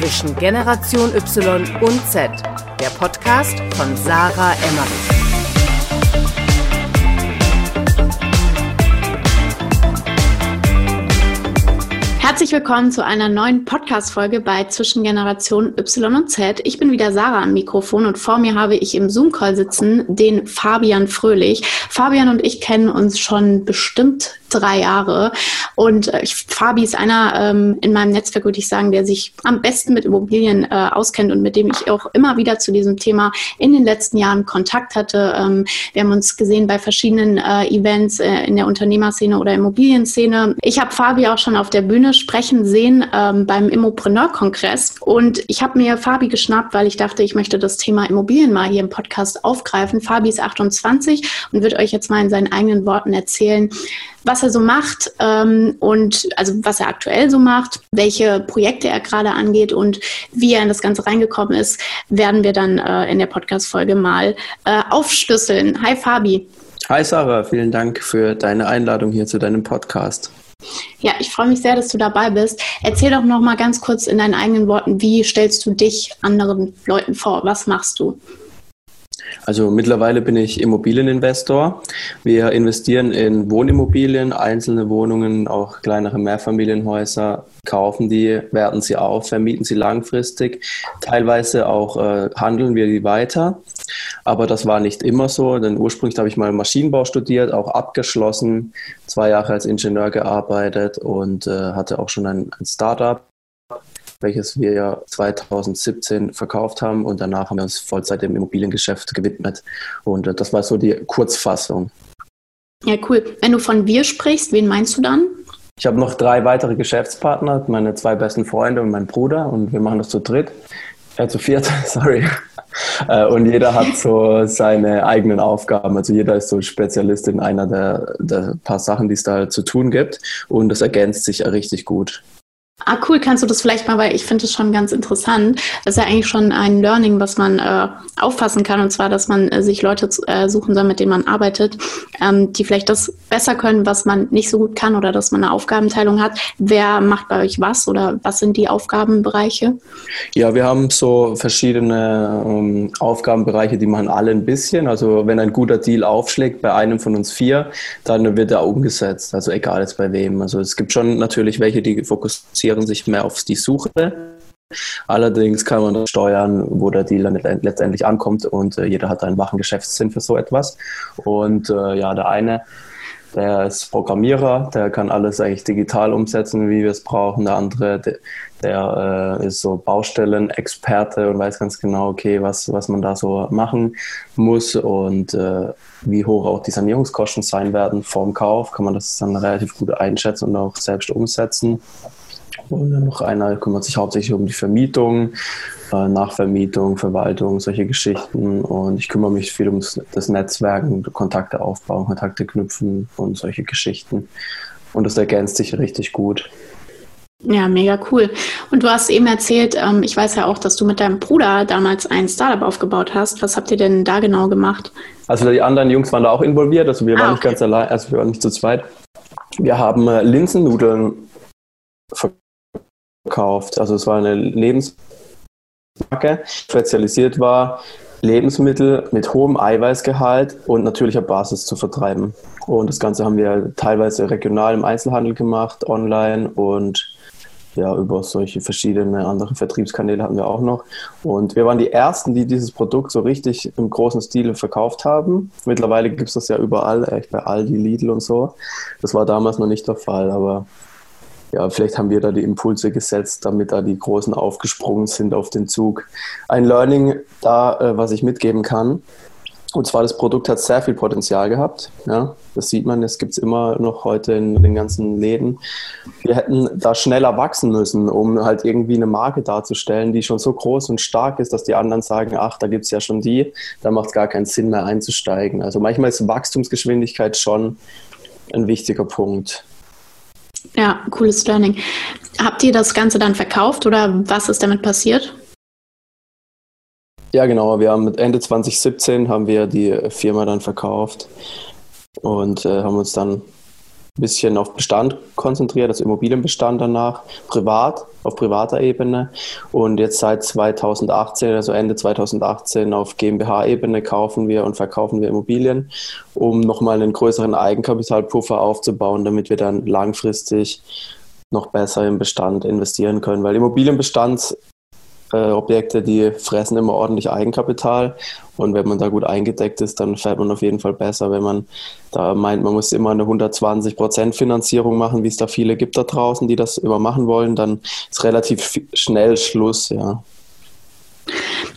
zwischen Generation Y und Z, der Podcast von Sarah Emmerich. Herzlich willkommen zu einer neuen Podcast-Folge bei Zwischen Generation Y und Z. Ich bin wieder Sarah am Mikrofon und vor mir habe ich im Zoom-Call sitzen den Fabian Fröhlich. Fabian und ich kennen uns schon bestimmt drei Jahre. Und äh, Fabi ist einer ähm, in meinem Netzwerk, würde ich sagen, der sich am besten mit Immobilien äh, auskennt und mit dem ich auch immer wieder zu diesem Thema in den letzten Jahren Kontakt hatte. Ähm, wir haben uns gesehen bei verschiedenen äh, Events äh, in der Unternehmerszene oder Immobilienszene. Ich habe Fabi auch schon auf der Bühne sprechen sehen ähm, beim Immopreneur-Kongress und ich habe mir Fabi geschnappt, weil ich dachte, ich möchte das Thema Immobilien mal hier im Podcast aufgreifen. Fabi ist 28 und wird euch jetzt mal in seinen eigenen Worten erzählen, was er so macht ähm, und also was er aktuell so macht, welche Projekte er gerade angeht und wie er in das Ganze reingekommen ist, werden wir dann äh, in der Podcast-Folge mal äh, aufschlüsseln. Hi Fabi. Hi Sarah, vielen Dank für deine Einladung hier zu deinem Podcast. Ja, ich freue mich sehr, dass du dabei bist. Erzähl doch noch mal ganz kurz in deinen eigenen Worten, wie stellst du dich anderen Leuten vor? Was machst du? Also mittlerweile bin ich Immobilieninvestor. Wir investieren in Wohnimmobilien, einzelne Wohnungen, auch kleinere Mehrfamilienhäuser, kaufen die, werten sie auf, vermieten sie langfristig. Teilweise auch äh, handeln wir die weiter. Aber das war nicht immer so, denn ursprünglich habe ich mal Maschinenbau studiert, auch abgeschlossen, zwei Jahre als Ingenieur gearbeitet und äh, hatte auch schon ein, ein Startup welches wir ja 2017 verkauft haben und danach haben wir uns Vollzeit dem Immobiliengeschäft gewidmet. Und äh, das war so die Kurzfassung. Ja, cool. Wenn du von wir sprichst, wen meinst du dann? Ich habe noch drei weitere Geschäftspartner, meine zwei besten Freunde und mein Bruder und wir machen das zu dritt, äh, zu viert, sorry. Äh, und jeder hat so seine eigenen Aufgaben. Also jeder ist so Spezialist in einer der, der paar Sachen, die es da zu tun gibt. Und das ergänzt sich richtig gut. Ah, cool, kannst du das vielleicht mal, weil ich finde es schon ganz interessant. Das ist ja eigentlich schon ein Learning, was man äh, auffassen kann, und zwar, dass man äh, sich Leute äh, suchen soll, mit denen man arbeitet, ähm, die vielleicht das besser können, was man nicht so gut kann, oder dass man eine Aufgabenteilung hat. Wer macht bei euch was oder was sind die Aufgabenbereiche? Ja, wir haben so verschiedene ähm, Aufgabenbereiche, die machen alle ein bisschen. Also wenn ein guter Deal aufschlägt bei einem von uns vier, dann wird er umgesetzt. Also egal jetzt bei wem. Also es gibt schon natürlich welche, die fokussieren fokussieren sich mehr auf die Suche. Allerdings kann man das steuern, wo der Deal dann letztendlich ankommt und äh, jeder hat einen wachen Geschäftssinn für so etwas. Und äh, ja, der eine, der ist Programmierer, der kann alles eigentlich digital umsetzen, wie wir es brauchen. Der andere, der, der äh, ist so Baustellenexperte und weiß ganz genau, okay, was, was man da so machen muss und äh, wie hoch auch die Sanierungskosten sein werden vorm Kauf, kann man das dann relativ gut einschätzen und auch selbst umsetzen. Und dann noch einer kümmert sich hauptsächlich um die Vermietung, äh, Nachvermietung, Verwaltung, solche Geschichten. Und ich kümmere mich viel um das Netzwerken, Kontakte aufbauen, Kontakte knüpfen und solche Geschichten. Und das ergänzt sich richtig gut. Ja, mega cool. Und du hast eben erzählt, ähm, ich weiß ja auch, dass du mit deinem Bruder damals ein Startup aufgebaut hast. Was habt ihr denn da genau gemacht? Also die anderen Jungs waren da auch involviert. Also wir ah, waren nicht ganz allein, also wir waren nicht zu zweit. Wir haben äh, Linsennudeln verkauft verkauft. Also es war eine Lebensmarke, spezialisiert war, Lebensmittel mit hohem Eiweißgehalt und natürlicher Basis zu vertreiben. Und das Ganze haben wir teilweise regional im Einzelhandel gemacht, online und ja, über solche verschiedene andere Vertriebskanäle hatten wir auch noch. Und wir waren die Ersten, die dieses Produkt so richtig im großen Stil verkauft haben. Mittlerweile gibt es das ja überall, echt bei Aldi, Lidl und so. Das war damals noch nicht der Fall, aber ja, vielleicht haben wir da die Impulse gesetzt, damit da die Großen aufgesprungen sind auf den Zug. Ein Learning da, äh, was ich mitgeben kann. Und zwar, das Produkt hat sehr viel Potenzial gehabt. Ja, das sieht man, das gibt es immer noch heute in den ganzen Läden. Wir hätten da schneller wachsen müssen, um halt irgendwie eine Marke darzustellen, die schon so groß und stark ist, dass die anderen sagen, ach, da gibt es ja schon die, da macht es gar keinen Sinn mehr einzusteigen. Also manchmal ist Wachstumsgeschwindigkeit schon ein wichtiger Punkt. Ja, cooles Learning. Habt ihr das Ganze dann verkauft oder was ist damit passiert? Ja, genau. Wir haben Ende 2017 haben wir die Firma dann verkauft und äh, haben uns dann bisschen auf Bestand konzentriert, also Immobilienbestand danach, privat, auf privater Ebene. Und jetzt seit 2018, also Ende 2018 auf GmbH-Ebene kaufen wir und verkaufen wir Immobilien, um nochmal einen größeren Eigenkapitalpuffer aufzubauen, damit wir dann langfristig noch besser im Bestand investieren können. Weil Immobilienbestand äh, Objekte, die fressen immer ordentlich Eigenkapital. Und wenn man da gut eingedeckt ist, dann fährt man auf jeden Fall besser. Wenn man da meint, man muss immer eine 120% Finanzierung machen, wie es da viele gibt da draußen, die das immer machen wollen, dann ist relativ schnell Schluss, ja.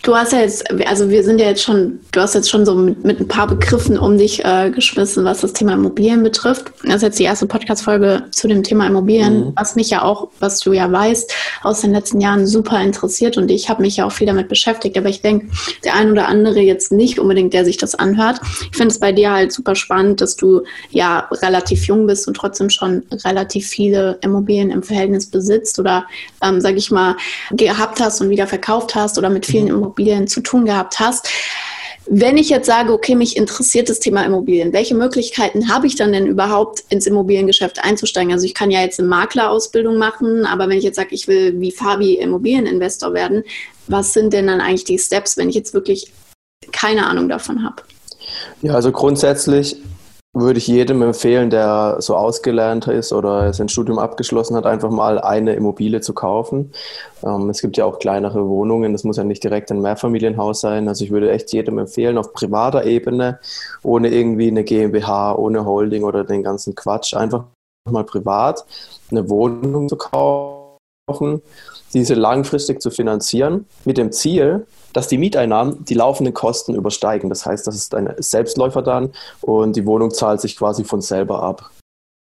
Du hast ja jetzt, also wir sind ja jetzt schon, du hast jetzt schon so mit, mit ein paar Begriffen um dich äh, geschmissen, was das Thema Immobilien betrifft. Das ist jetzt die erste Podcast-Folge zu dem Thema Immobilien, mhm. was mich ja auch, was du ja weißt, aus den letzten Jahren super interessiert und ich habe mich ja auch viel damit beschäftigt. Aber ich denke, der ein oder andere jetzt nicht unbedingt, der sich das anhört. Ich finde es bei dir halt super spannend, dass du ja relativ jung bist und trotzdem schon relativ viele Immobilien im Verhältnis besitzt oder, ähm, sage ich mal, gehabt hast und wieder verkauft hast oder mit vielen mhm. Immobilien Immobilien zu tun gehabt hast. Wenn ich jetzt sage, okay, mich interessiert das Thema Immobilien, welche Möglichkeiten habe ich dann denn überhaupt ins Immobiliengeschäft einzusteigen? Also ich kann ja jetzt eine Maklerausbildung machen, aber wenn ich jetzt sage, ich will wie Fabi Immobilieninvestor werden, was sind denn dann eigentlich die Steps, wenn ich jetzt wirklich keine Ahnung davon habe? Ja, also grundsätzlich würde ich jedem empfehlen, der so ausgelernt ist oder sein Studium abgeschlossen hat, einfach mal eine Immobilie zu kaufen. Ähm, es gibt ja auch kleinere Wohnungen, das muss ja nicht direkt ein Mehrfamilienhaus sein. Also ich würde echt jedem empfehlen, auf privater Ebene, ohne irgendwie eine GmbH, ohne Holding oder den ganzen Quatsch, einfach mal privat eine Wohnung zu kaufen, diese langfristig zu finanzieren, mit dem Ziel, dass die Mieteinnahmen die laufenden Kosten übersteigen. Das heißt, das ist ein Selbstläufer dann und die Wohnung zahlt sich quasi von selber ab.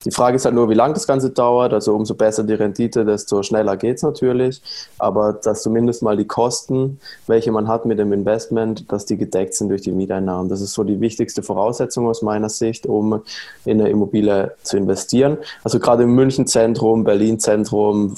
Die Frage ist halt nur, wie lange das Ganze dauert. Also umso besser die Rendite, desto schneller geht es natürlich. Aber dass zumindest mal die Kosten, welche man hat mit dem Investment, dass die gedeckt sind durch die Mieteinnahmen. Das ist so die wichtigste Voraussetzung aus meiner Sicht, um in eine Immobilie zu investieren. Also gerade im München-Zentrum, Berlin-Zentrum,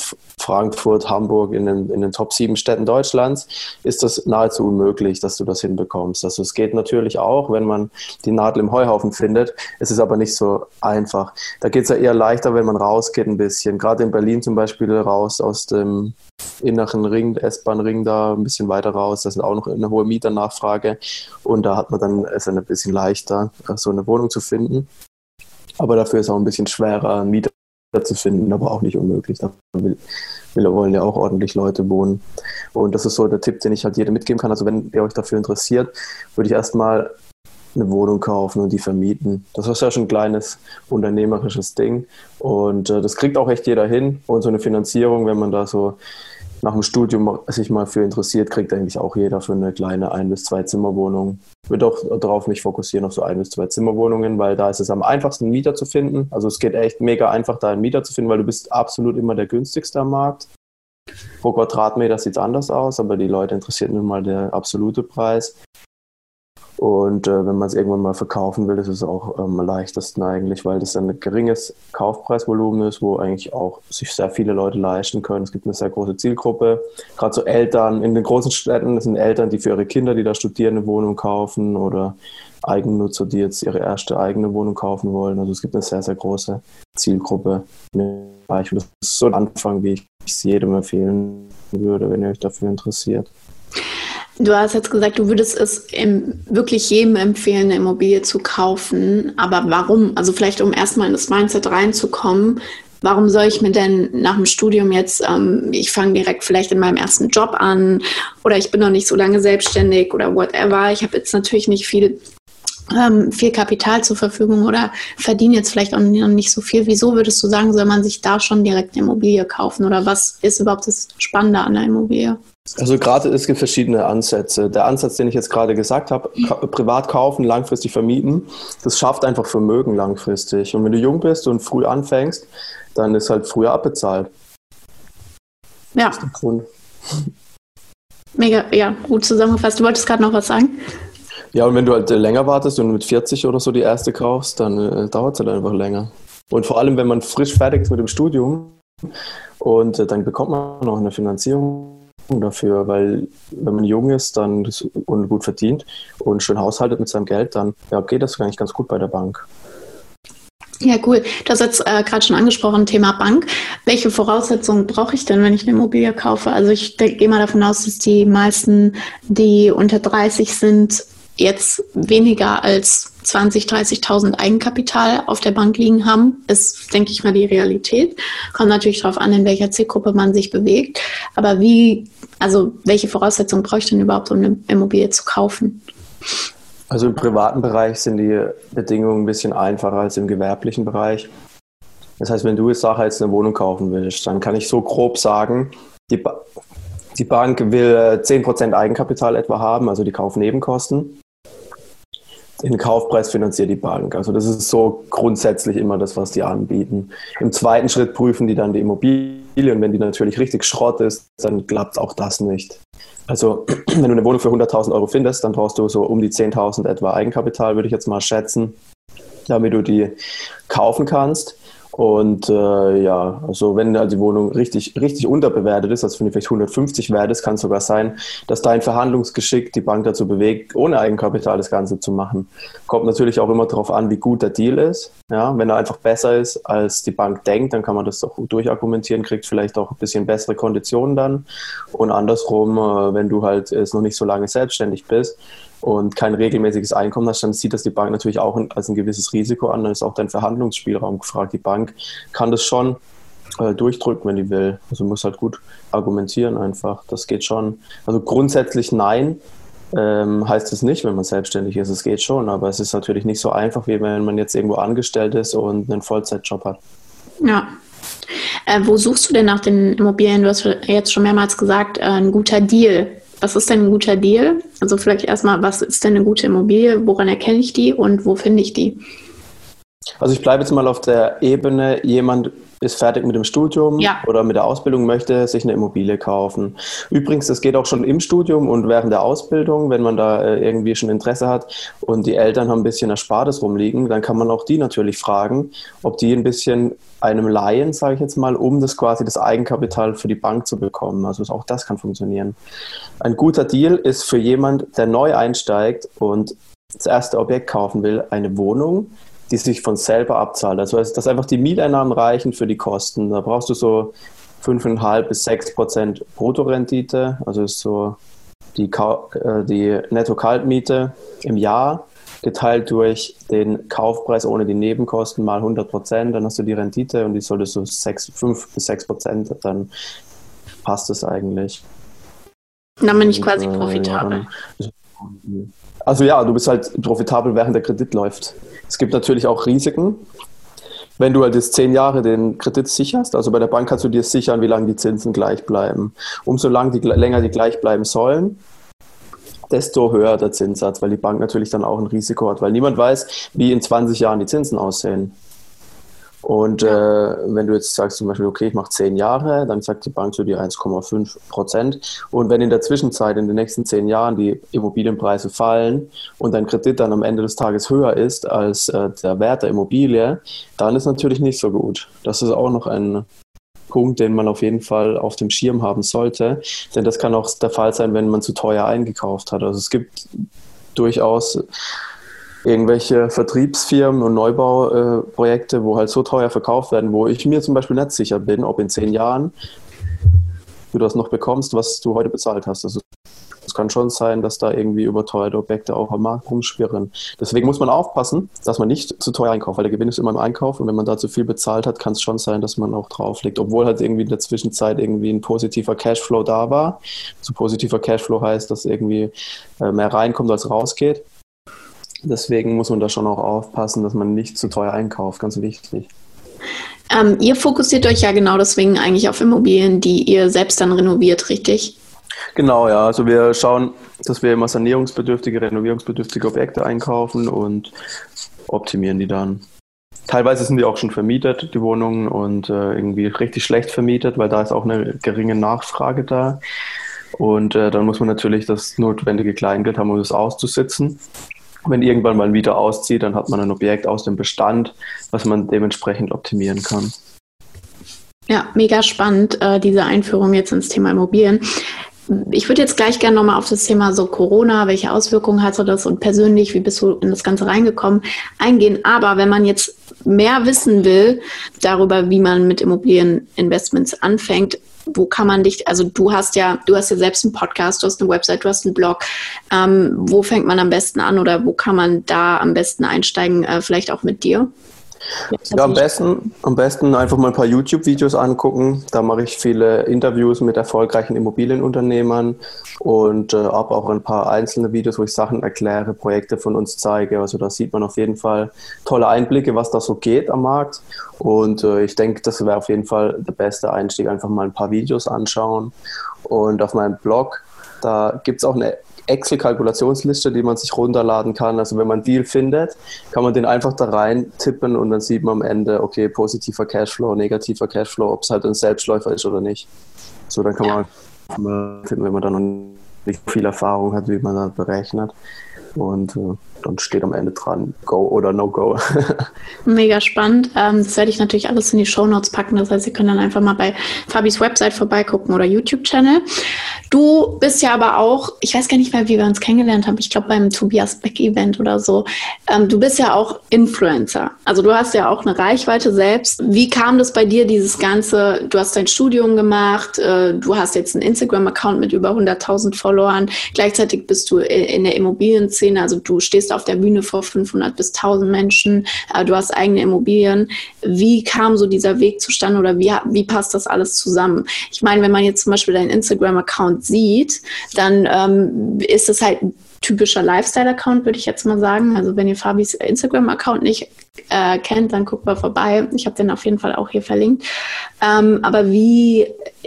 Frankfurt, Hamburg, in den, in den Top 7 Städten Deutschlands ist das nahezu unmöglich, dass du das hinbekommst. Also es geht natürlich auch, wenn man die Nadel im Heuhaufen findet. Es ist aber nicht so einfach. Da geht es ja eher leichter, wenn man rausgeht ein bisschen. Gerade in Berlin zum Beispiel raus aus dem inneren Ring, S-Bahn-Ring da ein bisschen weiter raus. Da ist auch noch eine hohe Mieternachfrage. Und da hat man dann es ein bisschen leichter, so eine Wohnung zu finden. Aber dafür ist auch ein bisschen schwerer, Mieter zu finden, aber auch nicht unmöglich. Da will, wollen ja auch ordentlich Leute wohnen. Und das ist so der Tipp, den ich halt jedem mitgeben kann. Also wenn ihr euch dafür interessiert, würde ich erstmal eine Wohnung kaufen und die vermieten. Das ist ja schon ein kleines unternehmerisches Ding. Und äh, das kriegt auch echt jeder hin. Und so eine Finanzierung, wenn man da so nach dem Studium sich mal für interessiert, kriegt eigentlich auch jeder für eine kleine ein- bis zwei Zimmerwohnung. Ich würde auch darauf mich fokussieren, auf so ein- bis zwei Zimmerwohnungen, weil da ist es am einfachsten, einen Mieter zu finden. Also es geht echt mega einfach, da einen Mieter zu finden, weil du bist absolut immer der günstigste am Markt. Pro Quadratmeter sieht es anders aus, aber die Leute interessiert nun mal der absolute Preis. Und äh, wenn man es irgendwann mal verkaufen will, ist es auch am leichtesten eigentlich, weil das ein geringes Kaufpreisvolumen ist, wo eigentlich auch sich sehr viele Leute leisten können. Es gibt eine sehr große Zielgruppe. Gerade so Eltern in den großen Städten, das sind Eltern, die für ihre Kinder, die da studieren, eine Wohnung kaufen oder Eigennutzer, die jetzt ihre erste eigene Wohnung kaufen wollen. Also es gibt eine sehr, sehr große Zielgruppe. Und das ist so ein Anfang, wie ich es jedem empfehlen würde, wenn ihr euch dafür interessiert. Du hast jetzt gesagt, du würdest es wirklich jedem empfehlen, eine Immobilie zu kaufen. Aber warum? Also vielleicht, um erstmal in das Mindset reinzukommen, warum soll ich mir denn nach dem Studium jetzt, ähm, ich fange direkt vielleicht in meinem ersten Job an oder ich bin noch nicht so lange selbstständig oder whatever. Ich habe jetzt natürlich nicht viel, ähm, viel Kapital zur Verfügung oder verdiene jetzt vielleicht auch nicht so viel. Wieso würdest du sagen, soll man sich da schon direkt eine Immobilie kaufen oder was ist überhaupt das Spannende an der Immobilie? Also gerade es gibt verschiedene Ansätze. Der Ansatz, den ich jetzt gerade gesagt habe, privat kaufen, langfristig vermieten, das schafft einfach Vermögen langfristig. Und wenn du jung bist und früh anfängst, dann ist halt früher abbezahlt. Ja. Das ist der Grund. Mega, ja, gut zusammengefasst. Du wolltest gerade noch was sagen? Ja, und wenn du halt länger wartest und mit 40 oder so die erste kaufst, dann äh, dauert es halt einfach länger. Und vor allem, wenn man frisch fertig ist mit dem Studium und äh, dann bekommt man noch eine Finanzierung dafür, weil wenn man jung ist dann und gut verdient und schön haushaltet mit seinem Geld, dann ja, geht das eigentlich ganz gut bei der Bank. Ja, cool. Du hast jetzt äh, gerade schon angesprochen, Thema Bank. Welche Voraussetzungen brauche ich denn, wenn ich eine Immobilie kaufe? Also ich gehe mal davon aus, dass die meisten, die unter 30 sind, jetzt weniger als 20, 30.000 Eigenkapital auf der Bank liegen haben, ist, denke ich mal, die Realität. Kommt natürlich darauf an, in welcher Zielgruppe man sich bewegt. Aber wie, also welche Voraussetzungen brauche ich denn überhaupt, um eine Immobilie zu kaufen? Also im privaten Bereich sind die Bedingungen ein bisschen einfacher als im gewerblichen Bereich. Das heißt, wenn du jetzt Sache jetzt eine Wohnung kaufen willst, dann kann ich so grob sagen, die, ba die Bank will 10% Eigenkapital etwa haben, also die Kaufnebenkosten. Den Kaufpreis finanziert die Bank. Also das ist so grundsätzlich immer das, was die anbieten. Im zweiten Schritt prüfen die dann die Immobilie und wenn die natürlich richtig Schrott ist, dann klappt auch das nicht. Also wenn du eine Wohnung für 100.000 Euro findest, dann brauchst du so um die 10.000 etwa Eigenkapital, würde ich jetzt mal schätzen, damit du die kaufen kannst. Und äh, ja, also wenn also die Wohnung richtig, richtig unterbewertet ist, also wenn die vielleicht 150 wert ist, kann es sogar sein, dass dein Verhandlungsgeschick die Bank dazu bewegt, ohne Eigenkapital das Ganze zu machen. Kommt natürlich auch immer darauf an, wie gut der Deal ist. Ja, wenn er einfach besser ist, als die Bank denkt, dann kann man das auch durchargumentieren, kriegt vielleicht auch ein bisschen bessere Konditionen dann. Und andersrum, äh, wenn du halt jetzt noch nicht so lange selbstständig bist, und kein regelmäßiges Einkommen hast, dann sieht das die Bank natürlich auch als ein gewisses Risiko an. Dann ist auch dein Verhandlungsspielraum gefragt. Die Bank kann das schon äh, durchdrücken, wenn die will. Also muss halt gut argumentieren einfach. Das geht schon. Also grundsätzlich nein. Ähm, heißt es nicht, wenn man selbstständig ist. Es geht schon, aber es ist natürlich nicht so einfach, wie wenn man jetzt irgendwo angestellt ist und einen Vollzeitjob hat. Ja, äh, wo suchst du denn nach den Immobilien? Du hast jetzt schon mehrmals gesagt, äh, ein guter Deal was ist denn ein guter Deal? Also vielleicht erstmal, was ist denn eine gute Immobilie? Woran erkenne ich die und wo finde ich die? Also ich bleibe jetzt mal auf der Ebene, jemand ist fertig mit dem Studium ja. oder mit der Ausbildung, möchte sich eine Immobilie kaufen. Übrigens, das geht auch schon im Studium und während der Ausbildung, wenn man da äh, irgendwie schon Interesse hat und die Eltern haben ein bisschen Erspartes rumliegen, dann kann man auch die natürlich fragen, ob die ein bisschen einem Laien, sage ich jetzt mal, um das quasi das Eigenkapital für die Bank zu bekommen. Also auch das kann funktionieren. Ein guter Deal ist für jemand, der neu einsteigt und das erste Objekt kaufen will, eine Wohnung, die sich von selber abzahlt. Also dass einfach die Mieteinnahmen reichen für die Kosten. Da brauchst du so 5,5 bis 6 Prozent Bruttorendite, also ist so die, äh, die Netto-Kaltmiete im Jahr geteilt durch den Kaufpreis ohne die Nebenkosten mal 100 Prozent, dann hast du die Rendite und die sollte so 6, 5 bis 6 Prozent, dann passt es eigentlich. Dann bin ich quasi äh, profitabel. Ja, also ja, du bist halt profitabel, während der Kredit läuft. Es gibt natürlich auch Risiken. Wenn du halt jetzt zehn Jahre den Kredit sicherst, also bei der Bank kannst du dir sichern, wie lange die Zinsen gleich bleiben. Umso lang die, länger die gleich bleiben sollen, desto höher der Zinssatz, weil die Bank natürlich dann auch ein Risiko hat, weil niemand weiß, wie in 20 Jahren die Zinsen aussehen. Und äh, wenn du jetzt sagst zum Beispiel, okay, ich mache zehn Jahre, dann sagt die Bank zu dir 1,5 Prozent. Und wenn in der Zwischenzeit, in den nächsten zehn Jahren, die Immobilienpreise fallen und dein Kredit dann am Ende des Tages höher ist als äh, der Wert der Immobilie, dann ist natürlich nicht so gut. Das ist auch noch ein Punkt, den man auf jeden Fall auf dem Schirm haben sollte. Denn das kann auch der Fall sein, wenn man zu teuer eingekauft hat. Also es gibt durchaus irgendwelche Vertriebsfirmen und Neubauprojekte, wo halt so teuer verkauft werden, wo ich mir zum Beispiel nicht sicher bin, ob in zehn Jahren du das noch bekommst, was du heute bezahlt hast. Also es kann schon sein, dass da irgendwie überteuerte Objekte auch am Markt rumschwirren. Deswegen muss man aufpassen, dass man nicht zu teuer einkauft, weil der Gewinn ist immer im Einkauf und wenn man da zu viel bezahlt hat, kann es schon sein, dass man auch drauflegt. Obwohl halt irgendwie in der Zwischenzeit irgendwie ein positiver Cashflow da war. So positiver Cashflow heißt, dass irgendwie äh, mehr reinkommt, als rausgeht. Deswegen muss man da schon auch aufpassen, dass man nicht zu teuer einkauft, ganz wichtig. Ähm, ihr fokussiert euch ja genau deswegen eigentlich auf Immobilien, die ihr selbst dann renoviert, richtig? Genau, ja. Also wir schauen, dass wir immer sanierungsbedürftige, renovierungsbedürftige Objekte einkaufen und optimieren die dann. Teilweise sind die auch schon vermietet, die Wohnungen, und äh, irgendwie richtig schlecht vermietet, weil da ist auch eine geringe Nachfrage da. Und äh, dann muss man natürlich das notwendige Kleingeld haben, um das auszusitzen wenn irgendwann mal ein Mieter auszieht, dann hat man ein Objekt aus dem Bestand, was man dementsprechend optimieren kann. Ja, mega spannend, äh, diese Einführung jetzt ins Thema Immobilien. ich würde jetzt gleich gerne nochmal auf das Thema so Corona, welche Auswirkungen hatte das und persönlich, wie bist du in das Ganze reingekommen, eingehen. Aber wenn man jetzt mehr wissen will darüber, wie man mit Immobilieninvestments anfängt, wo kann man dich, also du hast ja, du hast ja selbst einen Podcast, du hast eine Website, du hast einen Blog. Ähm, wo fängt man am besten an oder wo kann man da am besten einsteigen, äh, vielleicht auch mit dir? Ja, am besten, am besten einfach mal ein paar YouTube-Videos angucken. Da mache ich viele Interviews mit erfolgreichen Immobilienunternehmern und äh, habe auch ein paar einzelne Videos, wo ich Sachen erkläre, Projekte von uns zeige. Also da sieht man auf jeden Fall tolle Einblicke, was da so geht am Markt. Und äh, ich denke, das wäre auf jeden Fall der beste Einstieg, einfach mal ein paar Videos anschauen. Und auf meinem Blog, da gibt es auch eine Excel-Kalkulationsliste, die man sich runterladen kann. Also wenn man einen Deal findet, kann man den einfach da rein tippen und dann sieht man am Ende, okay, positiver Cashflow, negativer Cashflow, ob es halt ein Selbstläufer ist oder nicht. So, dann kann man finden, wenn man dann noch nicht viel Erfahrung hat, wie man das berechnet. Und äh, dann steht am Ende dran, Go oder No Go. Mega spannend. Ähm, das werde ich natürlich alles in die Show Notes packen. Das heißt, Sie können dann einfach mal bei Fabis Website vorbeigucken oder YouTube-Channel. Du bist ja aber auch, ich weiß gar nicht mehr, wie wir uns kennengelernt haben. Ich glaube beim Tobias Beck Event oder so. Ähm, du bist ja auch Influencer. Also du hast ja auch eine Reichweite selbst. Wie kam das bei dir, dieses Ganze? Du hast dein Studium gemacht. Äh, du hast jetzt einen Instagram-Account mit über 100.000 Followern. Gleichzeitig bist du in der Immobilienszene. Also du stehst auf der Bühne vor 500 bis 1000 Menschen, äh, du hast eigene Immobilien. Wie kam so dieser Weg zustande oder wie, wie passt das alles zusammen? Ich meine, wenn man jetzt zum Beispiel deinen Instagram-Account sieht, dann ähm, ist es halt ein typischer Lifestyle-Account, würde ich jetzt mal sagen. Also wenn ihr Fabis Instagram-Account nicht äh, kennt, dann guckt mal vorbei. Ich habe den auf jeden Fall auch hier verlinkt. Ähm, aber wie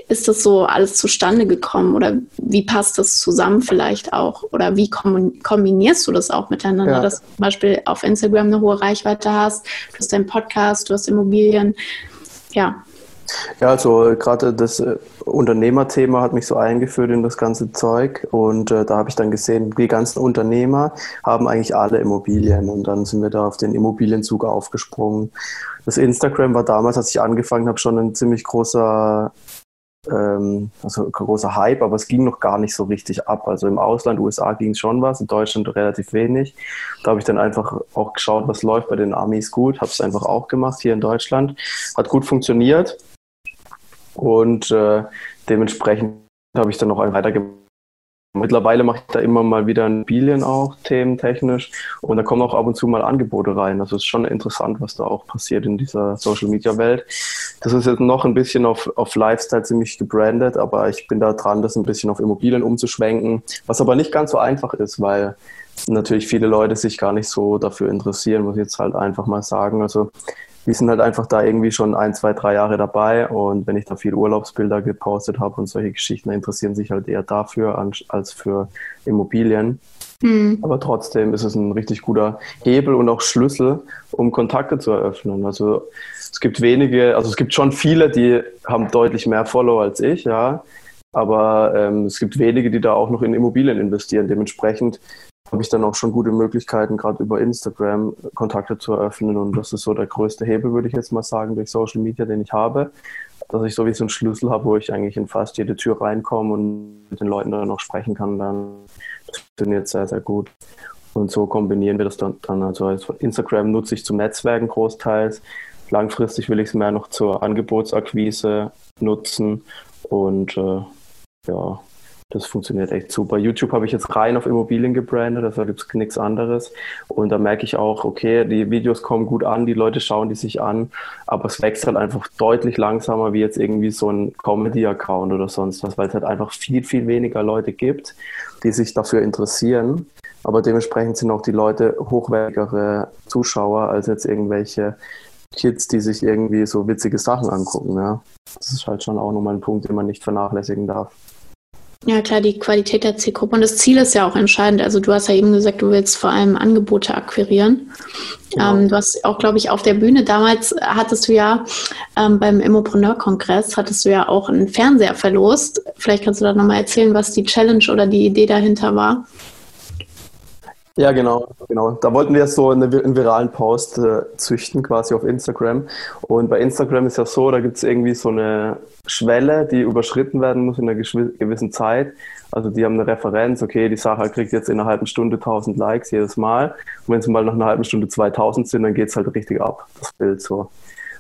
ist das so alles zustande gekommen oder wie passt das zusammen vielleicht auch? Oder wie kombinierst du das auch miteinander, ja. dass du zum Beispiel auf Instagram eine hohe Reichweite hast, du hast deinen Podcast, du hast Immobilien. Ja. Ja, also gerade das äh, Unternehmerthema hat mich so eingeführt in das ganze Zeug und äh, da habe ich dann gesehen, die ganzen Unternehmer haben eigentlich alle Immobilien und dann sind wir da auf den Immobilienzug aufgesprungen. Das Instagram war damals, als ich angefangen habe, schon ein ziemlich großer ähm, also großer Hype, aber es ging noch gar nicht so richtig ab. Also im Ausland, USA ging es schon was, in Deutschland relativ wenig. Da habe ich dann einfach auch geschaut, was läuft bei den Amis gut, habe es einfach auch gemacht hier in Deutschland. Hat gut funktioniert und äh, dementsprechend habe ich dann noch weitergemacht Mittlerweile mache ich da immer mal wieder Immobilien auch, thementechnisch. Und da kommen auch ab und zu mal Angebote rein. Also es ist schon interessant, was da auch passiert in dieser Social-Media-Welt. Das ist jetzt noch ein bisschen auf, auf Lifestyle ziemlich gebrandet, aber ich bin da dran, das ein bisschen auf Immobilien umzuschwenken. Was aber nicht ganz so einfach ist, weil natürlich viele Leute sich gar nicht so dafür interessieren, muss ich jetzt halt einfach mal sagen. Also wir sind halt einfach da irgendwie schon ein, zwei, drei Jahre dabei und wenn ich da viel Urlaubsbilder gepostet habe und solche Geschichten, interessieren sich halt eher dafür als für Immobilien. Mhm. Aber trotzdem ist es ein richtig guter Hebel und auch Schlüssel, um Kontakte zu eröffnen. Also es gibt wenige, also es gibt schon viele, die haben deutlich mehr Follower als ich, ja. Aber ähm, es gibt wenige, die da auch noch in Immobilien investieren. Dementsprechend habe ich dann auch schon gute Möglichkeiten, gerade über Instagram Kontakte zu eröffnen. Und das ist so der größte Hebel, würde ich jetzt mal sagen, durch Social Media, den ich habe. Dass ich so wie so einen Schlüssel habe, wo ich eigentlich in fast jede Tür reinkomme und mit den Leuten dann noch sprechen kann. Dann funktioniert sehr, sehr gut. Und so kombinieren wir das dann. dann. Also Instagram nutze ich zum Netzwerken großteils. Langfristig will ich es mehr noch zur Angebotsakquise nutzen. Und äh, ja, das funktioniert echt super. YouTube habe ich jetzt rein auf Immobilien gebrandet, also gibt es nichts anderes. Und da merke ich auch, okay, die Videos kommen gut an, die Leute schauen die sich an, aber es wächst halt einfach deutlich langsamer wie jetzt irgendwie so ein Comedy-Account oder sonst was, weil es halt einfach viel, viel weniger Leute gibt, die sich dafür interessieren. Aber dementsprechend sind auch die Leute hochwertigere Zuschauer als jetzt irgendwelche Kids, die sich irgendwie so witzige Sachen angucken. Ja. Das ist halt schon auch nochmal ein Punkt, den man nicht vernachlässigen darf. Ja, klar, die Qualität der Zielgruppe. Und das Ziel ist ja auch entscheidend. Also du hast ja eben gesagt, du willst vor allem Angebote akquirieren. Genau. Ähm, du hast auch, glaube ich, auf der Bühne damals hattest du ja ähm, beim Immopreneur-Kongress hattest du ja auch einen Fernseher verlost. Vielleicht kannst du da nochmal erzählen, was die Challenge oder die Idee dahinter war. Ja, genau, genau. Da wollten wir so eine, einen viralen Post äh, züchten, quasi auf Instagram. Und bei Instagram ist ja so, da gibt es irgendwie so eine Schwelle, die überschritten werden muss in einer gewissen Zeit. Also die haben eine Referenz, okay, die Sache kriegt jetzt in einer halben Stunde 1000 Likes jedes Mal. Und wenn es mal nach einer halben Stunde 2000 sind, dann geht es halt richtig ab, das Bild so.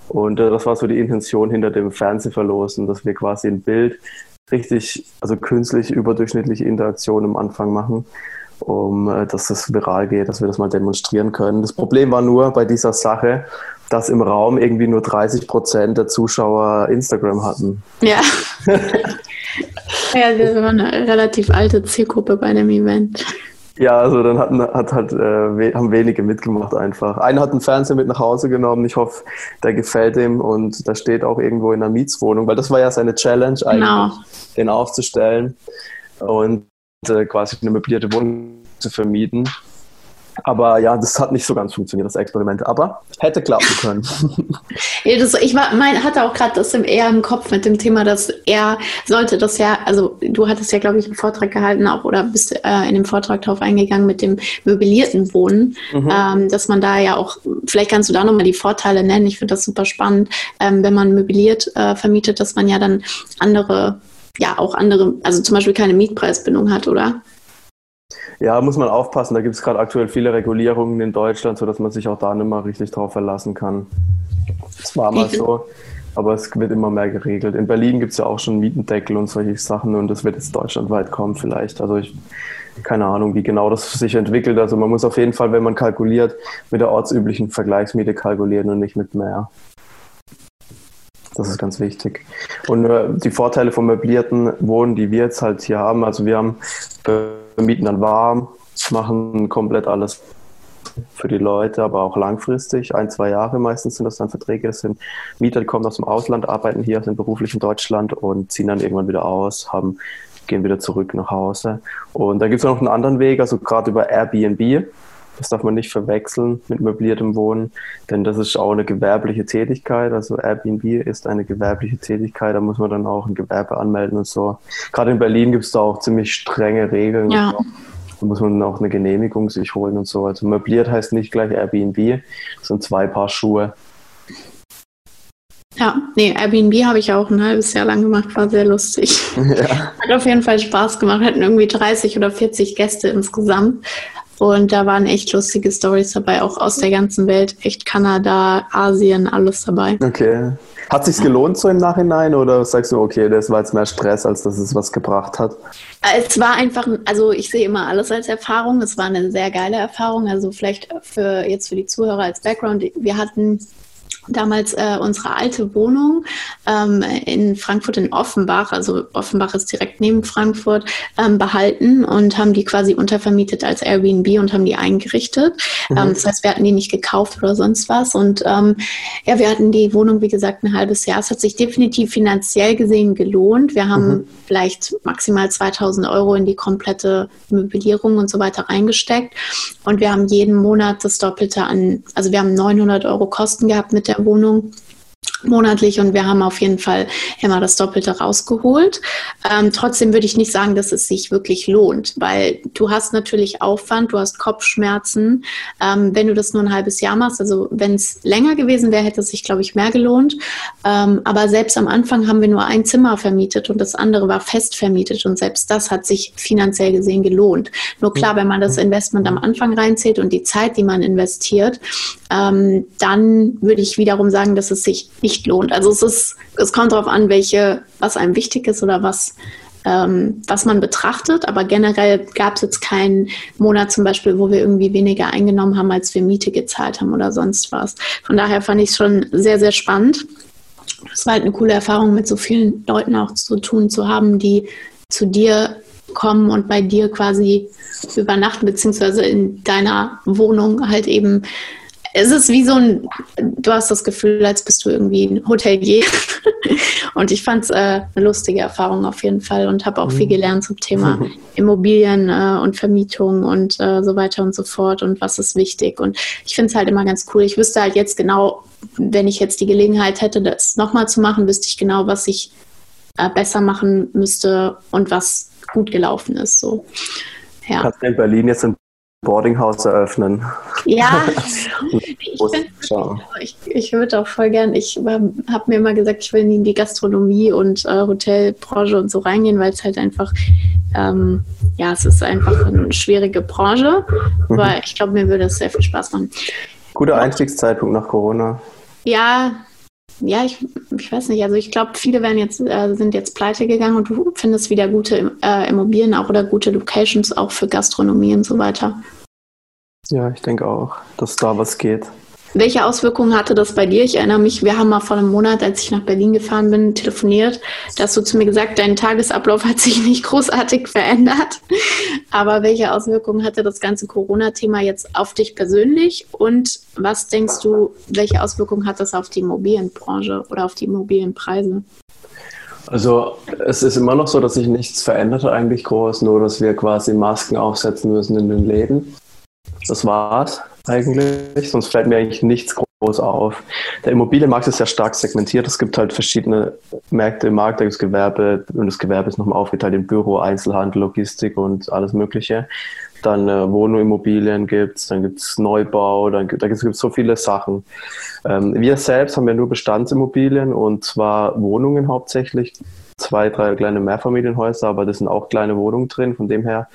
Und äh, das war so die Intention hinter dem Fernsehverlosen, dass wir quasi ein Bild richtig, also künstlich überdurchschnittliche Interaktion am Anfang machen um äh, dass das viral geht, dass wir das mal demonstrieren können. Das Problem war nur bei dieser Sache, dass im Raum irgendwie nur 30 Prozent der Zuschauer Instagram hatten. Ja. ja, wir waren eine relativ alte Zielgruppe bei dem Event. Ja, also dann hatten, hat halt, äh, haben wenige mitgemacht einfach. Einer hat einen Fernseher mit nach Hause genommen. Ich hoffe, der gefällt ihm und da steht auch irgendwo in der Mietswohnung, weil das war ja seine Challenge eigentlich, genau. den aufzustellen. Und äh, quasi eine möblierte Wohnung zu vermieten. Aber ja, das hat nicht so ganz funktioniert, das Experiment. Aber hätte klappen können. ja, das, ich war, mein, hatte auch gerade das eher im Kopf mit dem Thema, dass er sollte das ja, also du hattest ja, glaube ich, einen Vortrag gehalten auch oder bist äh, in dem Vortrag darauf eingegangen mit dem möblierten Wohnen, mhm. ähm, dass man da ja auch, vielleicht kannst du da nochmal die Vorteile nennen. Ich finde das super spannend, ähm, wenn man möbliert äh, vermietet, dass man ja dann andere ja auch andere, also zum Beispiel keine Mietpreisbindung hat, oder? Ja, muss man aufpassen. Da gibt es gerade aktuell viele Regulierungen in Deutschland, sodass man sich auch da nicht mehr richtig drauf verlassen kann. Das war mal so, aber es wird immer mehr geregelt. In Berlin gibt es ja auch schon Mietendeckel und solche Sachen und das wird jetzt deutschlandweit kommen vielleicht. Also ich keine Ahnung, wie genau das sich entwickelt. Also man muss auf jeden Fall, wenn man kalkuliert, mit der ortsüblichen Vergleichsmiete kalkulieren und nicht mit mehr. Das ist ganz wichtig. Und äh, die Vorteile vom möblierten Wohnen, die wir jetzt halt hier haben, also wir haben, wir mieten dann warm, machen komplett alles für die Leute, aber auch langfristig, ein, zwei Jahre meistens sind das dann Verträge. Das sind Mieter, die kommen aus dem Ausland, arbeiten hier, sind beruflich in Deutschland und ziehen dann irgendwann wieder aus, haben, gehen wieder zurück nach Hause. Und da gibt es noch einen anderen Weg, also gerade über Airbnb das darf man nicht verwechseln mit möbliertem Wohnen, denn das ist auch eine gewerbliche Tätigkeit. Also Airbnb ist eine gewerbliche Tätigkeit, da muss man dann auch ein Gewerbe anmelden und so. Gerade in Berlin gibt es da auch ziemlich strenge Regeln. Ja. Da muss man auch eine Genehmigung sich holen und so. Also möbliert heißt nicht gleich Airbnb, das sind zwei Paar Schuhe. Ja, nee, Airbnb habe ich auch ein halbes Jahr lang gemacht, war sehr lustig. Ja. Hat auf jeden Fall Spaß gemacht, hatten irgendwie 30 oder 40 Gäste insgesamt. Und da waren echt lustige Stories dabei, auch aus der ganzen Welt. Echt Kanada, Asien, alles dabei. Okay. Hat sich's gelohnt so im Nachhinein oder sagst du, okay, das war jetzt mehr Stress, als dass es was gebracht hat? Es war einfach, also ich sehe immer alles als Erfahrung. Es war eine sehr geile Erfahrung. Also vielleicht für jetzt für die Zuhörer als Background. Wir hatten damals äh, unsere alte Wohnung ähm, in Frankfurt in Offenbach, also Offenbach ist direkt neben Frankfurt, ähm, behalten und haben die quasi untervermietet als Airbnb und haben die eingerichtet. Mhm. Ähm, das heißt, wir hatten die nicht gekauft oder sonst was. Und ähm, ja, wir hatten die Wohnung, wie gesagt, ein halbes Jahr. Es hat sich definitiv finanziell gesehen gelohnt. Wir haben mhm. vielleicht maximal 2000 Euro in die komplette Möblierung und so weiter reingesteckt. Und wir haben jeden Monat das Doppelte an, also wir haben 900 Euro Kosten gehabt mit der Wohnung monatlich und wir haben auf jeden Fall immer das Doppelte rausgeholt. Ähm, trotzdem würde ich nicht sagen, dass es sich wirklich lohnt, weil du hast natürlich Aufwand, du hast Kopfschmerzen. Ähm, wenn du das nur ein halbes Jahr machst, also wenn es länger gewesen wäre, hätte es sich, glaube ich, mehr gelohnt. Ähm, aber selbst am Anfang haben wir nur ein Zimmer vermietet und das andere war fest vermietet und selbst das hat sich finanziell gesehen gelohnt. Nur klar, wenn man das Investment am Anfang reinzählt und die Zeit, die man investiert, ähm, dann würde ich wiederum sagen, dass es sich nicht lohnt. Also es ist, es kommt darauf an, welche, was einem wichtig ist oder was, ähm, was man betrachtet. Aber generell gab es jetzt keinen Monat zum Beispiel, wo wir irgendwie weniger eingenommen haben, als wir Miete gezahlt haben oder sonst was. Von daher fand ich es schon sehr, sehr spannend. Es war halt eine coole Erfahrung, mit so vielen Leuten auch zu tun zu haben, die zu dir kommen und bei dir quasi übernachten, beziehungsweise in deiner Wohnung halt eben es ist wie so ein, du hast das Gefühl, als bist du irgendwie ein Hotelier. und ich fand es äh, eine lustige Erfahrung auf jeden Fall und habe auch viel mhm. gelernt zum Thema Immobilien äh, und Vermietung und äh, so weiter und so fort und was ist wichtig. Und ich finde es halt immer ganz cool. Ich wüsste halt jetzt genau, wenn ich jetzt die Gelegenheit hätte, das nochmal zu machen, wüsste ich genau, was ich äh, besser machen müsste und was gut gelaufen ist. So. Ja. Kannst du in Berlin jetzt ein Boardinghouse eröffnen. Ja, ich, ich, ich würde auch voll gern, ich habe mir immer gesagt, ich will in die Gastronomie und äh, Hotelbranche und so reingehen, weil es halt einfach, ähm, ja, es ist einfach eine schwierige Branche, mhm. aber ich glaube, mir würde es sehr viel Spaß machen. Guter Einstiegszeitpunkt nach Corona. Ja, ja, ich, ich weiß nicht. Also ich glaube, viele werden jetzt, äh, sind jetzt pleite gegangen und du findest wieder gute äh, Immobilien auch oder gute Locations auch für Gastronomie und so weiter. Ja, ich denke auch, dass da was geht. Welche Auswirkungen hatte das bei dir? Ich erinnere mich, wir haben mal vor einem Monat, als ich nach Berlin gefahren bin, telefoniert. Da hast du zu mir gesagt, dein Tagesablauf hat sich nicht großartig verändert. Aber welche Auswirkungen hatte das ganze Corona-Thema jetzt auf dich persönlich? Und was denkst du, welche Auswirkungen hat das auf die Immobilienbranche oder auf die Immobilienpreise? Also es ist immer noch so, dass sich nichts verändert eigentlich groß, nur dass wir quasi Masken aufsetzen müssen in den Läden. Das war's eigentlich, sonst fällt mir eigentlich nichts groß auf. Der Immobilienmarkt ist sehr stark segmentiert. Es gibt halt verschiedene Märkte im Markt, da gibt es Gewerbe und das Gewerbe ist nochmal aufgeteilt in Büro, Einzelhandel, Logistik und alles Mögliche. Dann äh, Wohnimmobilien gibt es, dann gibt es Neubau, dann da gibt es so viele Sachen. Ähm, wir selbst haben ja nur Bestandsimmobilien und zwar Wohnungen hauptsächlich zwei, drei kleine Mehrfamilienhäuser, aber das sind auch kleine Wohnungen drin. Von dem her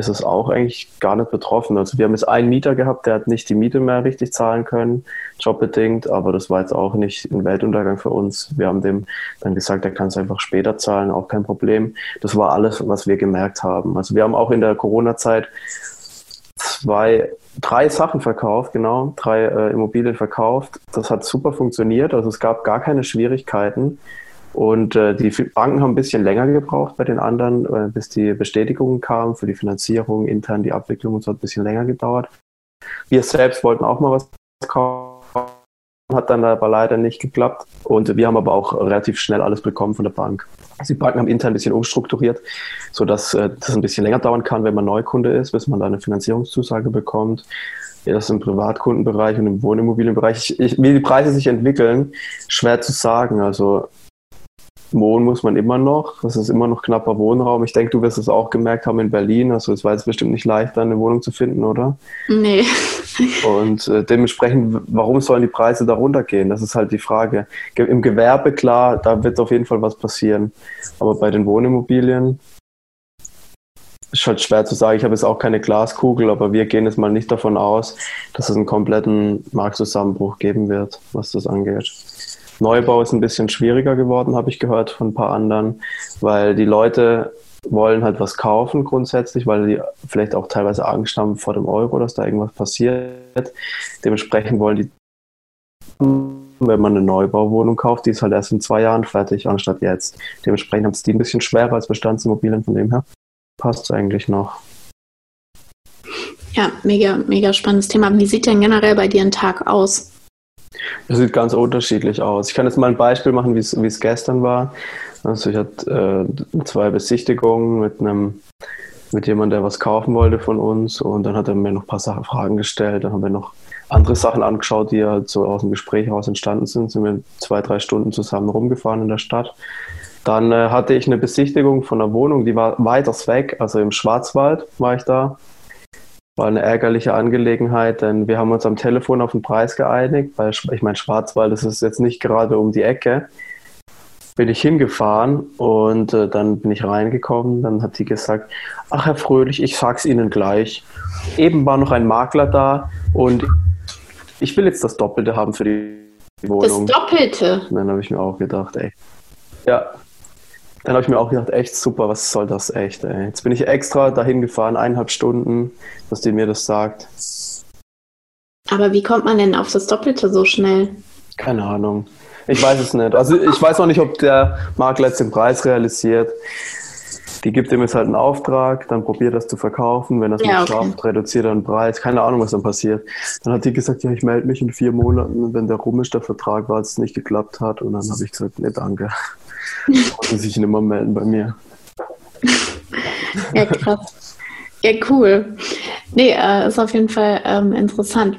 ist es auch eigentlich gar nicht betroffen. Also wir haben jetzt einen Mieter gehabt, der hat nicht die Miete mehr richtig zahlen können, jobbedingt, aber das war jetzt auch nicht ein Weltuntergang für uns. Wir haben dem dann gesagt, er kann es einfach später zahlen, auch kein Problem. Das war alles, was wir gemerkt haben. Also wir haben auch in der Corona-Zeit zwei, drei Sachen verkauft, genau, drei äh, Immobilien verkauft. Das hat super funktioniert, also es gab gar keine Schwierigkeiten. Und äh, die Banken haben ein bisschen länger gebraucht bei den anderen, äh, bis die Bestätigungen kamen für die Finanzierung, intern die Abwicklung und so hat ein bisschen länger gedauert. Wir selbst wollten auch mal was kaufen, hat dann aber leider nicht geklappt. Und wir haben aber auch relativ schnell alles bekommen von der Bank. Also die Banken haben intern ein bisschen umstrukturiert, sodass äh, das ein bisschen länger dauern kann, wenn man Neukunde ist, bis man da eine Finanzierungszusage bekommt. Ja, das im Privatkundenbereich und im Wohnimmobilienbereich. Ich, ich, wie die Preise sich entwickeln, schwer zu sagen. Also Wohnen muss man immer noch. Das ist immer noch knapper Wohnraum. Ich denke, du wirst es auch gemerkt haben in Berlin. Also es war jetzt bestimmt nicht leicht, eine Wohnung zu finden, oder? Nee. Und äh, dementsprechend, warum sollen die Preise da runtergehen? Das ist halt die Frage. Im Gewerbe, klar, da wird auf jeden Fall was passieren. Aber bei den Wohnimmobilien ist halt schwer zu sagen. Ich habe jetzt auch keine Glaskugel, aber wir gehen jetzt mal nicht davon aus, dass es einen kompletten Marktzusammenbruch geben wird, was das angeht. Neubau ist ein bisschen schwieriger geworden, habe ich gehört von ein paar anderen, weil die Leute wollen halt was kaufen grundsätzlich, weil die vielleicht auch teilweise Angst haben vor dem Euro, dass da irgendwas passiert. Dementsprechend wollen die, wenn man eine Neubauwohnung kauft, die ist halt erst in zwei Jahren fertig, anstatt jetzt. Dementsprechend haben es die ein bisschen schwerer als Bestandsimmobilien, von dem her passt es eigentlich noch. Ja, mega, mega spannendes Thema. Wie sieht denn generell bei dir ein Tag aus? Das sieht ganz unterschiedlich aus. Ich kann jetzt mal ein Beispiel machen, wie es gestern war. Also ich hatte äh, zwei Besichtigungen mit einem mit jemandem, der was kaufen wollte von uns und dann hat er mir noch ein paar Sachen, Fragen gestellt. Dann haben wir noch andere Sachen angeschaut, die halt so aus dem Gespräch heraus entstanden sind. Sind wir zwei, drei Stunden zusammen rumgefahren in der Stadt. Dann äh, hatte ich eine Besichtigung von einer Wohnung, die war weiters weg, also im Schwarzwald war ich da war eine ärgerliche Angelegenheit, denn wir haben uns am Telefon auf den Preis geeinigt, weil ich meine, Schwarzwald, das ist jetzt nicht gerade um die Ecke. Bin ich hingefahren und äh, dann bin ich reingekommen. Dann hat sie gesagt: Ach, Herr Fröhlich, ich sag's Ihnen gleich. Eben war noch ein Makler da und ich will jetzt das Doppelte haben für die Wohnung. Das Doppelte? Und dann habe ich mir auch gedacht, ey. Ja, dann habe ich mir auch gedacht, echt super, was soll das echt, ey. Jetzt bin ich extra dahin gefahren, eineinhalb Stunden, dass die mir das sagt. Aber wie kommt man denn auf das Doppelte so schnell? Keine Ahnung. Ich weiß es nicht. Also ich weiß noch nicht, ob der Makler jetzt den Preis realisiert. Die gibt ihm jetzt halt einen Auftrag, dann probiert das zu verkaufen. Wenn das ja, nicht okay. schafft, reduziert er den Preis. Keine Ahnung, was dann passiert. Dann hat die gesagt, ja, ich melde mich in vier Monaten, wenn der rum ist, der Vertrag war, es nicht geklappt hat. Und dann habe ich gesagt, nee, danke. Muss sich nicht mehr melden bei mir. ja, krass. Ja, cool. Nee, äh, ist auf jeden Fall ähm, interessant.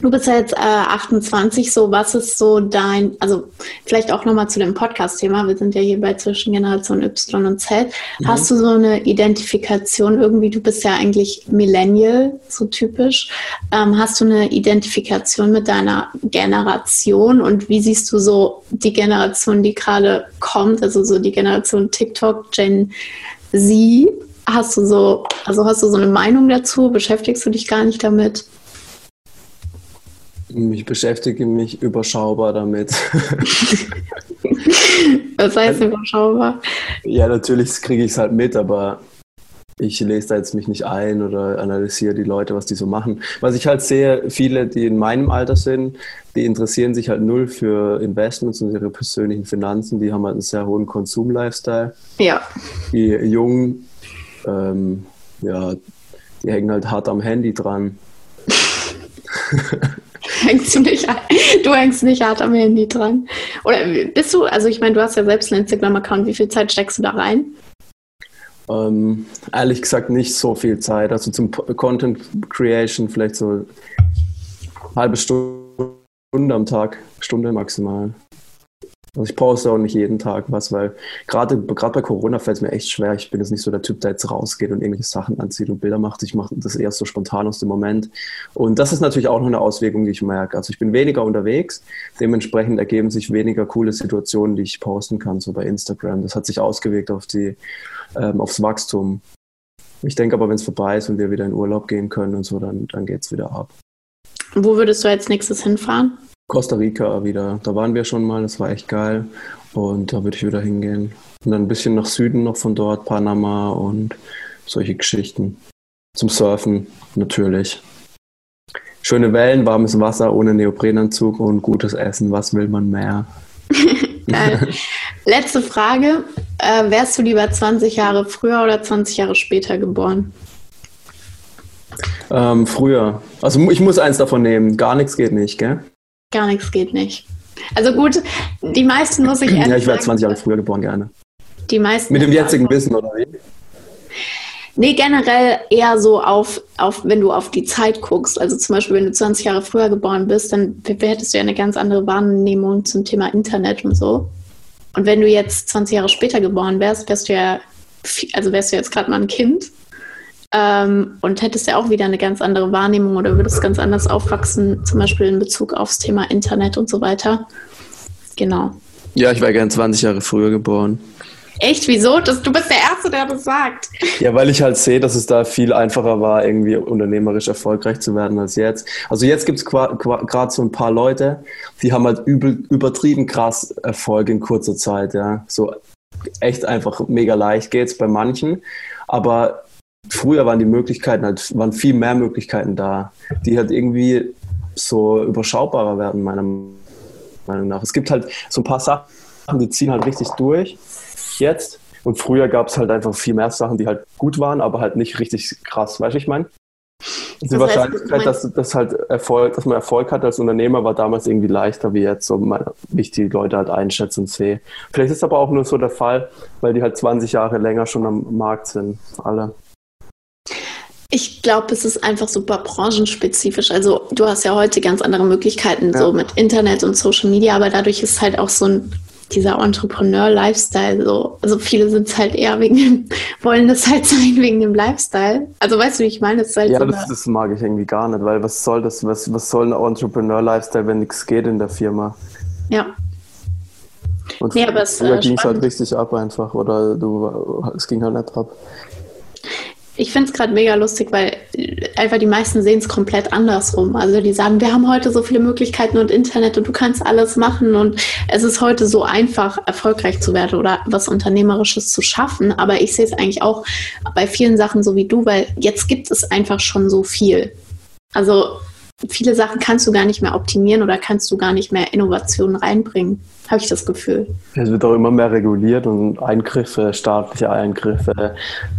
Du bist ja jetzt äh, 28, so was ist so dein, also vielleicht auch nochmal zu dem Podcast-Thema, wir sind ja hier bei zwischen Generation Y und Z. Mhm. Hast du so eine Identifikation irgendwie, du bist ja eigentlich Millennial, so typisch. Ähm, hast du eine Identifikation mit deiner Generation und wie siehst du so die Generation, die gerade kommt, also so die Generation TikTok, Gen Z? Hast du so, also hast du so eine Meinung dazu? Beschäftigst du dich gar nicht damit? Ich beschäftige mich überschaubar damit. Was heißt überschaubar? Ja, natürlich kriege ich es halt mit, aber ich lese da jetzt mich nicht ein oder analysiere die Leute, was die so machen. Was ich halt sehe, viele, die in meinem Alter sind, die interessieren sich halt null für Investments und ihre persönlichen Finanzen. Die haben halt einen sehr hohen Konsum-Lifestyle. Ja. Die Jungen, ähm, ja, die hängen halt hart am Handy dran. hängst du nicht, du hängst nicht hart am Handy dran. Oder bist du, also ich meine, du hast ja selbst einen Instagram-Account, wie viel Zeit steckst du da rein? Ähm, ehrlich gesagt nicht so viel Zeit. Also zum Content Creation vielleicht so eine halbe Stunde am Tag, Stunde maximal. Also ich poste auch nicht jeden Tag was, weil gerade bei Corona fällt es mir echt schwer. Ich bin jetzt nicht so der Typ, der jetzt rausgeht und irgendwelche Sachen anzieht und Bilder macht. Ich mache das eher so spontan aus dem Moment. Und das ist natürlich auch noch eine Auswirkung, die ich merke. Also ich bin weniger unterwegs, dementsprechend ergeben sich weniger coole Situationen, die ich posten kann, so bei Instagram. Das hat sich ausgewirkt auf die, ähm, aufs Wachstum. Ich denke aber, wenn es vorbei ist und wir wieder in Urlaub gehen können und so, dann, dann geht es wieder ab. Wo würdest du als nächstes hinfahren? Costa Rica wieder. Da waren wir schon mal, das war echt geil. Und da würde ich wieder hingehen. Und dann ein bisschen nach Süden noch von dort, Panama und solche Geschichten. Zum Surfen natürlich. Schöne Wellen, warmes Wasser ohne Neoprenanzug und gutes Essen. Was will man mehr? Letzte Frage. Äh, wärst du lieber 20 Jahre früher oder 20 Jahre später geboren? Ähm, früher. Also ich muss eins davon nehmen. Gar nichts geht nicht, gell? Gar nichts geht nicht. Also gut, die meisten muss ich ehrlich Ja, ich wäre 20 Jahre früher geboren, gerne. Die meisten. Mit dem jetzigen Wissen, oder wie? Nee, generell eher so auf, auf, wenn du auf die Zeit guckst. Also zum Beispiel, wenn du 20 Jahre früher geboren bist, dann hättest du ja eine ganz andere Wahrnehmung zum Thema Internet und so. Und wenn du jetzt 20 Jahre später geboren wärst, wärst du ja, also wärst du jetzt gerade mal ein Kind ähm, und hättest ja auch wieder eine ganz andere Wahrnehmung oder würdest ganz anders aufwachsen, zum Beispiel in Bezug aufs Thema Internet und so weiter. Genau. Ja, ich wäre gern 20 Jahre früher geboren. Echt? Wieso? Das, du bist der Erste, der das sagt. Ja, weil ich halt sehe, dass es da viel einfacher war, irgendwie unternehmerisch erfolgreich zu werden als jetzt. Also jetzt gibt es gerade so ein paar Leute, die haben halt übel, übertrieben krass Erfolg in kurzer Zeit, ja. So echt einfach mega leicht geht es bei manchen. Aber früher waren die Möglichkeiten halt, waren viel mehr Möglichkeiten da, die halt irgendwie so überschaubarer werden, meiner Meinung nach. Es gibt halt so ein paar Sachen, die ziehen halt richtig durch jetzt. Und früher gab es halt einfach viel mehr Sachen, die halt gut waren, aber halt nicht richtig krass, weißt du, ich meine? Die das Wahrscheinlichkeit, dass, dass, halt Erfolg, dass man Erfolg hat als Unternehmer, war damals irgendwie leichter wie jetzt, so wie ich die Leute halt einschätze und sehe. Vielleicht ist es aber auch nur so der Fall, weil die halt 20 Jahre länger schon am Markt sind, alle. Ich glaube, es ist einfach super branchenspezifisch. Also du hast ja heute ganz andere Möglichkeiten, ja. so mit Internet und Social Media, aber dadurch ist halt auch so ein dieser Entrepreneur-Lifestyle so. Also viele sind es halt eher wegen dem, wollen das halt sein wegen dem Lifestyle. Also weißt du, wie ich meine? Das halt ja, so das, das, mag ich irgendwie gar nicht, weil was soll das, was, was soll ein Entrepreneur-Lifestyle, wenn nichts geht in der Firma? Ja. Und nee, aber es, früher äh, ging es halt richtig ab einfach, oder du, es ging halt nicht ab. Ich finde es gerade mega lustig, weil einfach die meisten sehen es komplett andersrum. Also die sagen, wir haben heute so viele Möglichkeiten und Internet und du kannst alles machen und es ist heute so einfach, erfolgreich zu werden oder was Unternehmerisches zu schaffen. Aber ich sehe es eigentlich auch bei vielen Sachen so wie du, weil jetzt gibt es einfach schon so viel. Also viele Sachen kannst du gar nicht mehr optimieren oder kannst du gar nicht mehr Innovationen reinbringen, habe ich das Gefühl. Es wird auch immer mehr reguliert und Eingriffe, staatliche Eingriffe,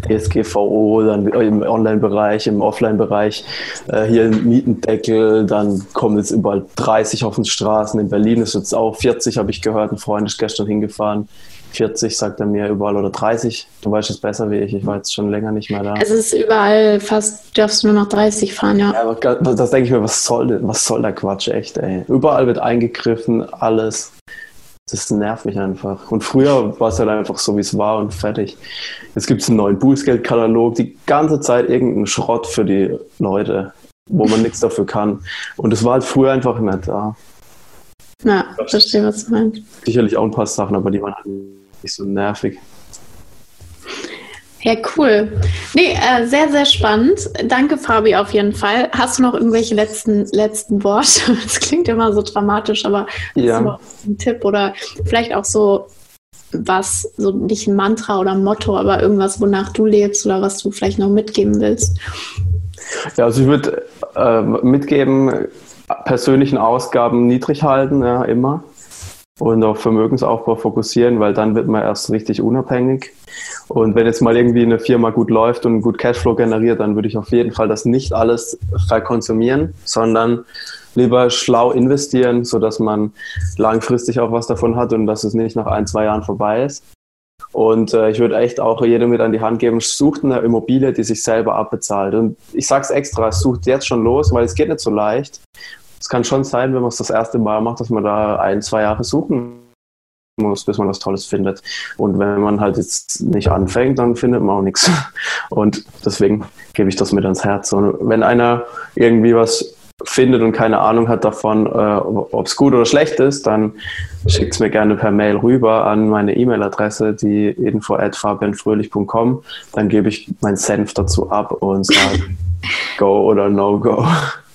DSGVO, dann im Online-Bereich, im Offline-Bereich, äh, hier ein Mietendeckel, dann kommen jetzt überall 30 auf den Straßen. In Berlin ist jetzt auch 40, habe ich gehört, ein Freund ist gestern hingefahren. 40, sagt er mir überall, oder 30. Du weißt es besser wie ich. Ich war jetzt schon länger nicht mehr da. Es ist überall fast, darfst du nur noch 30 fahren, ja. ja aber das denke ich mir, was soll, was soll der Quatsch, echt, ey. Überall wird eingegriffen, alles. Das nervt mich einfach. Und früher war es halt einfach so, wie es war und fertig. Jetzt gibt es einen neuen Bußgeldkatalog, die ganze Zeit irgendeinen Schrott für die Leute, wo man nichts dafür kann. Und es war halt früher einfach nicht da. Ja, verstehe, was du meinst. Sicherlich auch ein paar Sachen, aber die waren halt nicht so nervig. Ja, cool. Nee, äh, sehr, sehr spannend. Danke, Fabi, auf jeden Fall. Hast du noch irgendwelche letzten, letzten Worte? Das klingt immer so dramatisch, aber ja. hast du noch einen Tipp oder vielleicht auch so was, so nicht ein Mantra oder ein Motto, aber irgendwas, wonach du lebst oder was du vielleicht noch mitgeben willst? Ja, also ich würde äh, mitgeben, persönlichen Ausgaben niedrig halten, ja, immer. Und auf Vermögensaufbau fokussieren, weil dann wird man erst richtig unabhängig. Und wenn jetzt mal irgendwie eine Firma gut läuft und gut Cashflow generiert, dann würde ich auf jeden Fall das nicht alles verkonsumieren, sondern lieber schlau investieren, sodass man langfristig auch was davon hat und dass es nicht nach ein, zwei Jahren vorbei ist. Und äh, ich würde echt auch jedem mit an die Hand geben, sucht eine Immobilie, die sich selber abbezahlt. Und ich sage es extra, sucht jetzt schon los, weil es geht nicht so leicht. Es kann schon sein, wenn man es das erste Mal macht, dass man da ein, zwei Jahre suchen muss, bis man was Tolles findet. Und wenn man halt jetzt nicht anfängt, dann findet man auch nichts. Und deswegen gebe ich das mit ans Herz. Und wenn einer irgendwie was findet und keine Ahnung hat davon, äh, ob es gut oder schlecht ist, dann schickt es mir gerne per Mail rüber an meine E-Mail-Adresse, die info@fabianfröhlich.com. Dann gebe ich meinen Senf dazu ab und sage Go oder No Go.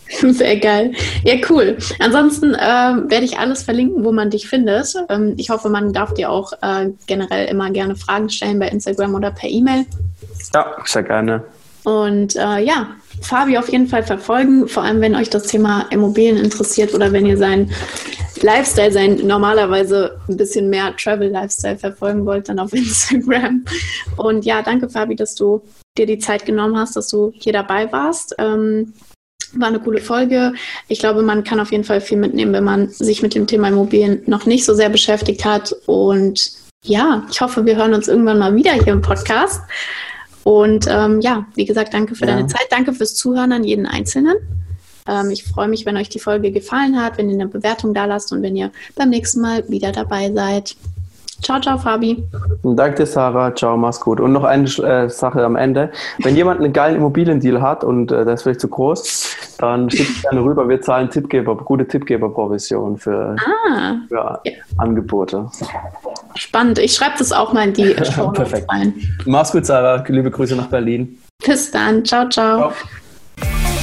Sehr geil. Ja, cool. Ansonsten äh, werde ich alles verlinken, wo man dich findet. Ähm, ich hoffe, man darf dir auch äh, generell immer gerne Fragen stellen bei Instagram oder per E-Mail. Ja, sehr gerne. Und äh, ja, Fabi auf jeden Fall verfolgen, vor allem wenn euch das Thema Immobilien interessiert oder wenn ihr seinen Lifestyle, sein normalerweise ein bisschen mehr Travel-Lifestyle verfolgen wollt, dann auf Instagram. Und ja, danke Fabi, dass du dir die Zeit genommen hast, dass du hier dabei warst. Ähm, war eine coole Folge. Ich glaube, man kann auf jeden Fall viel mitnehmen, wenn man sich mit dem Thema Immobilien noch nicht so sehr beschäftigt hat. Und ja, ich hoffe, wir hören uns irgendwann mal wieder hier im Podcast. Und ähm, ja, wie gesagt, danke für ja. deine Zeit, danke fürs Zuhören an jeden Einzelnen. Ähm, ich freue mich, wenn euch die Folge gefallen hat, wenn ihr eine Bewertung da lasst und wenn ihr beim nächsten Mal wieder dabei seid. Ciao, ciao, Fabi. Danke dir, Sarah. Ciao, mach's gut. Und noch eine äh, Sache am Ende. Wenn jemand einen geilen Immobiliendeal hat und äh, der ist vielleicht zu groß, dann schickt gerne rüber. Wir zahlen Tippgeber, gute Tippgeberprovision für, ah, für ja. Angebote. Spannend. Ich schreibe das auch mal in die Show Perfekt. rein. Mach's gut, Sarah. Liebe Grüße nach Berlin. Bis dann. ciao. ciao. ciao.